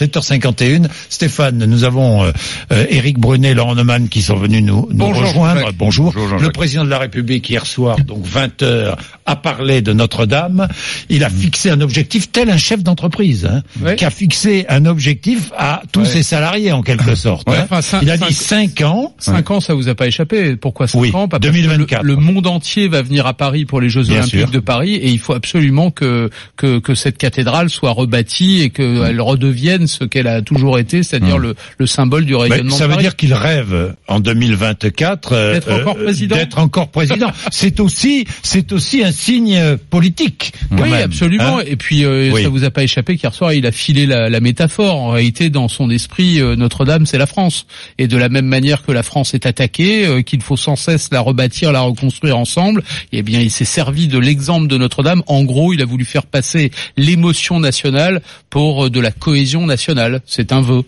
découverte. 7h51. Stéphane, nous avons euh, euh, Éric Brunet, Laurent Neumann qui sont venus nous, nous Bonjour, rejoindre. Bonjour. Le président de la République hier soir, donc 20h, a parlé de Notre-Dame. Il a fixé un objectif tel un chef d'entreprise, hein, Ouais. qui a fixé un objectif à tous Ouais. ses salariés en quelque sorte. Ouais. hein. Enfin, Il a dit 5 ans. 5 ans, ça vous a pas échappé. Pourquoi 5 Oui, ans? Pas parce que 2024. Le, le monde entier va venir à Paris pour les Jeux Bien Olympiques sûr. de Paris et il faut absolument que que, que cette cathédrale soit rebâtie et qu'elle redevienne ce qu'elle a toujours été, c'est-à-dire Mm. le, le symbole du Mais rayonnement. ça veut dire qu'il rêve en 2024 euh, D'être encore président D'être encore président. c'est aussi, c'est aussi un signe euh, politique. quand Oui, même, absolument. hein. et puis euh, Oui. ça vous a pas échappé qu'hier soir il a filé la, la métaphore. En réalité, dans son esprit, euh, Notre-Dame c'est la France. Et de la même manière que la France est attaquée, euh, qu'il faut sans cesse la rebâtir, la reconstruire ensemble. Eh bien, il s'est servi de l'exemple de Notre-Dame. En gros, il a voulu faire passer l'émotion nationale pour euh, de la cohésion nationale. C'est un vœu.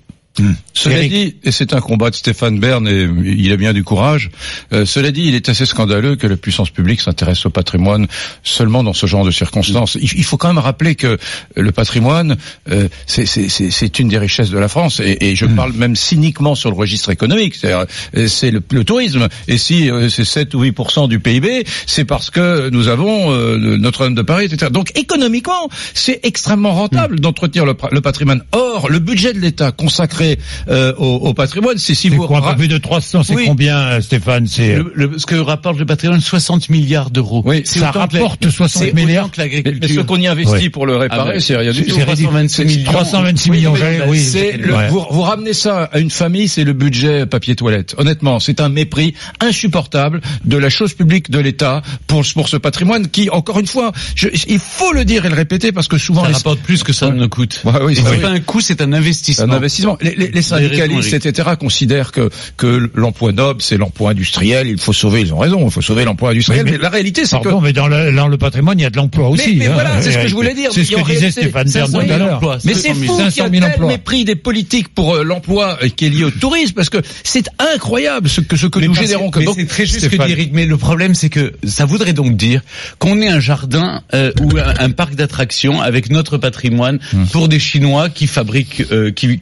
Cela Eric. dit, et c'est un combat de Stéphane Bern, et il a bien du courage, euh, cela dit, il est assez scandaleux que la puissance publique s'intéresse au patrimoine seulement dans ce genre de circonstances. Il, il faut quand même rappeler que le patrimoine, euh, c'est- une des richesses de la France, et, et je parle même cyniquement sur le registre économique, c'est-à-dire, euh, c'est le, le tourisme, et si euh, c'est 7 ou 8% du PIB, c'est parce que nous avons euh, Notre-Dame de Paris, etc. Donc économiquement, c'est extrêmement rentable d'entretenir le, le patrimoine. Or, le budget de l'État consacré euh, au, au patrimoine, c'est si vous quoi, un peu plus de 300, c'est Oui. combien, euh, Stéphane C'est ce que rapporte le patrimoine, 60 milliards d'euros. Oui, ça rapporte 60 c'est milliards. que mais, mais ce l'agriculture. qu'on y investit Ouais. pour le réparer, Ah ben, c'est rien du tout. 326 millions. 326 Oui, millions, oui. c'est le- ouais. vous, vous ramenez ça à une famille, c'est le budget papier toilette. Honnêtement, c'est un mépris insupportable de la chose publique de l'État pour, pour ce patrimoine qui, encore une fois, je- il faut le dire et le répéter parce que souvent Ça les- rapporte plus que ça Ouais. ne coûte. Ouais, oui, c'est oui. pas un coût, c'est un investissement. un investissement. Les, les- les syndicalistes, etc., considèrent que, que l'emploi noble, c'est l'emploi industriel. Il faut sauver, ils ont raison, il faut sauver l'emploi industriel. Mais, mais- la réalité, c'est que mais dans le, dans le patrimoine, il y a de l'emploi aussi. mais hein, voilà, c'est ce que je voulais dire. C'est ce que disait Stéphane Bern 500 tout 000 à l'heure. Mais c'est 500 000. fou qu'il y 500 a 000 tel mépris des politiques pour euh, l'emploi euh, qui est lié au tourisme, parce que c'est incroyable ce que ce que nous générons. Donc, c'est très juste ce que Stéphane, dit Eric, mais le problème c'est que ça voudrait donc dire qu'on ait un jardin euh, ou un, parc d'attractions avec notre patrimoine Hmm. pour des Chinois qui fabriquent, qui,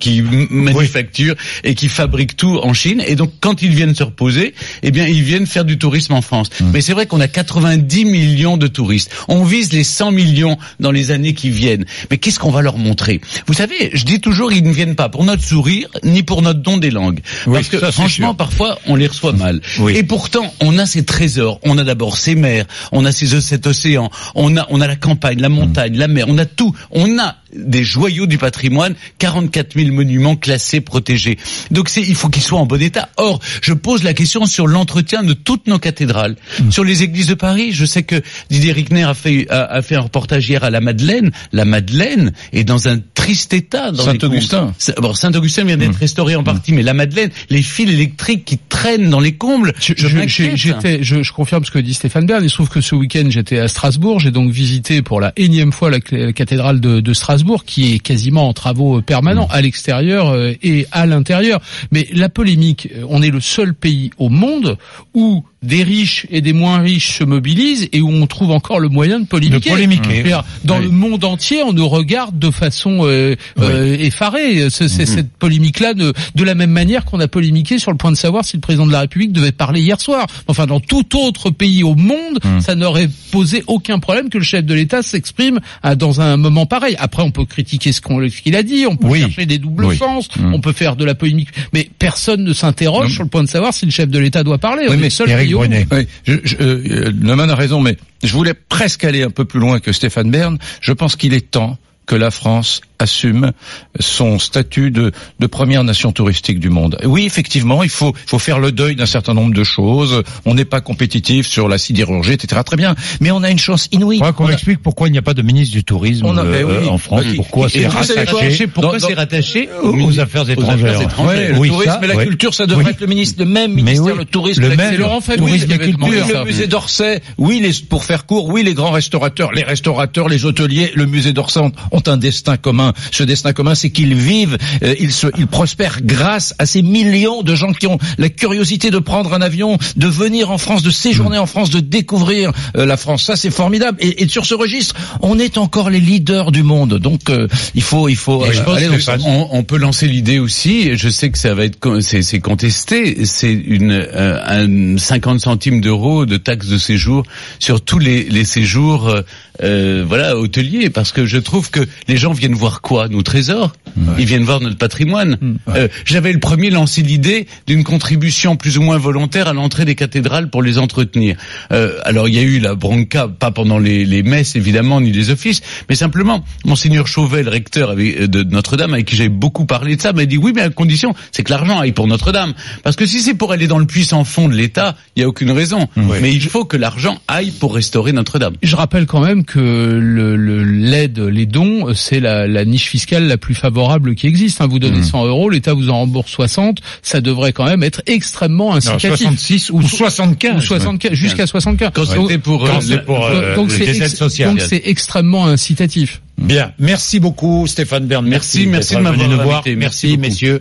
qui m- manufacturent et qui fabriquent tout en Chine. Et donc quand ils viennent se reposer, eh bien ils viennent faire du tourisme en France. Hmm. Mais c'est vrai qu'on a 90 millions de touristes. On vise les 100 millions dans les années qui viennent. Mais qu'est-ce qu'on va leur montrer? Vous savez, je dis toujours, ils ne viennent pas pour notre sourire ni pour notre don des langues. Oui, Parce que ça, franchement, sûr. parfois, on les reçoit mal. Oui. Et pourtant, on a ces trésors. On a d'abord ces mers, on a ces, cet océan, on a, on a la campagne, la montagne, la mer, on a tout. On a des joyaux du patrimoine, 44 000 monuments classés, protégés. Donc c'est, il faut qu'ils soient en bon état. Or, je pose la question sur l'entretien de toutes nos cathédrales, sur les églises de Paris. Je sais que Didier Rickner a fait, a, a fait un reportage hier à la Madeleine. La Madeleine est dans un triste état. Saint-Augustin. Bon, Saint-Augustin vient d'être restauré en partie, mais la Madeleine, les fils électriques qui traînent dans les combles, Je, je, je- j'étais, je, je confirme ce que dit Stéphane Bern. Il se trouve que ce week-end j'étais à Strasbourg. J'ai donc visité pour la énième fois la, cathédrale de, de Strasbourg, qui est quasiment en travaux permanents à l'extérieur euh, et à l'intérieur. Mais la polémique, euh, on est le seul pays au monde où des riches et des moins riches se mobilisent et où on trouve encore le moyen de polémiquer. De polémiquer. Dans Oui. le monde entier, on nous regarde de façon euh, euh, effarée. C'est, c'est Cette polémique-là, de, de la même manière qu'on a polémiqué sur le point de savoir si le président de la République devait parler hier soir. Enfin, dans tout autre pays au monde, ça n'aurait posé aucun problème que le chef de l'État s'exprime à- dans un moment pareil. Après, on peut critiquer ce qu'on- ce qu'il a dit, on peut Oui. chercher des doubles sens, on peut faire de la polémique, mais personne ne s'interroge sur le point de savoir si le chef de l'État doit parler. On mais seul Brunet. Oui, je, je, euh, Neumann a raison, mais je voulais presque aller un peu plus loin que Stéphane Bern. Je pense qu'il est temps que la France assume son statut de, de première nation touristique du monde. Oui, effectivement, il faut, faut faire le deuil d'un certain nombre de choses. On n'est pas compétitif sur la sidérurgie, etc. Très bien, mais on a une chance inouïe. Faudra qu'on a- explique pourquoi il n'y a pas de ministre du tourisme On euh, eh oui. en France. Oui. Pourquoi c'est rattaché Pourquoi c'est rattaché aux affaires étrangères. Ouais, le Oui, tourisme ça, et la ouais. culture, ça devrait être le ministre, le même Mais ministère, le tourisme, le même. Laurent Fabius le musée d'Orsay, oui, les, pour faire court, oui, les grands restaurateurs, les restaurateurs, les hôteliers, le musée d'Orsay ont, ont un destin commun. Commun. Ce destin commun, c'est qu'ils vivent, euh, ils, se, ils prospèrent grâce à ces millions de gens qui ont la curiosité de prendre un avion, de venir en France, de séjourner en France, de découvrir euh, la France. Ça, c'est formidable. Et, et, sur ce registre, on est encore les leaders du monde. Donc, euh, il faut, il faut je pense aller dans on, on, peut lancer l'idée aussi. Je sais que ça va être, c'est contesté. C'est une un 50 centimes d'euros de taxe de séjour sur tous les, les séjours euh, voilà hôteliers parce que je trouve que les gens viennent voir quoi nos trésors? Ils viennent voir notre patrimoine. Mm. euh, j'avais le premier lancé l'idée d'une contribution plus ou moins volontaire à l'entrée des cathédrales pour les entretenir. Euh, alors il y a eu la bronca pas pendant les, les, messes évidemment ni les offices mais simplement monseigneur Chauvet le recteur avec, de Notre-Dame avec qui j'ai beaucoup parlé de ça m'a dit oui mais à condition c'est que l'argent aille pour Notre-Dame. Parce que si c'est pour aller dans le puissant fond de l'État il y a aucune raison. Mais il faut que l'argent aille pour restaurer Notre-Dame. Je rappelle quand même que l'aide, le, les dons, c'est la, la, niche fiscale la plus favorable qui existe. Hein. Vous donnez 100 mmh. euros, l'État vous en rembourse 60, ça devrait quand même être extrêmement incitatif. Non, 66 ou 75. Ou 75, jusqu'à 75. Quand c'était pour, quand euh, pour euh, donc c'est extrêmement incitatif. Bien, merci beaucoup Stéphane Bern. Merci, merci, merci de m'avoir invité. Merci, merci messieurs.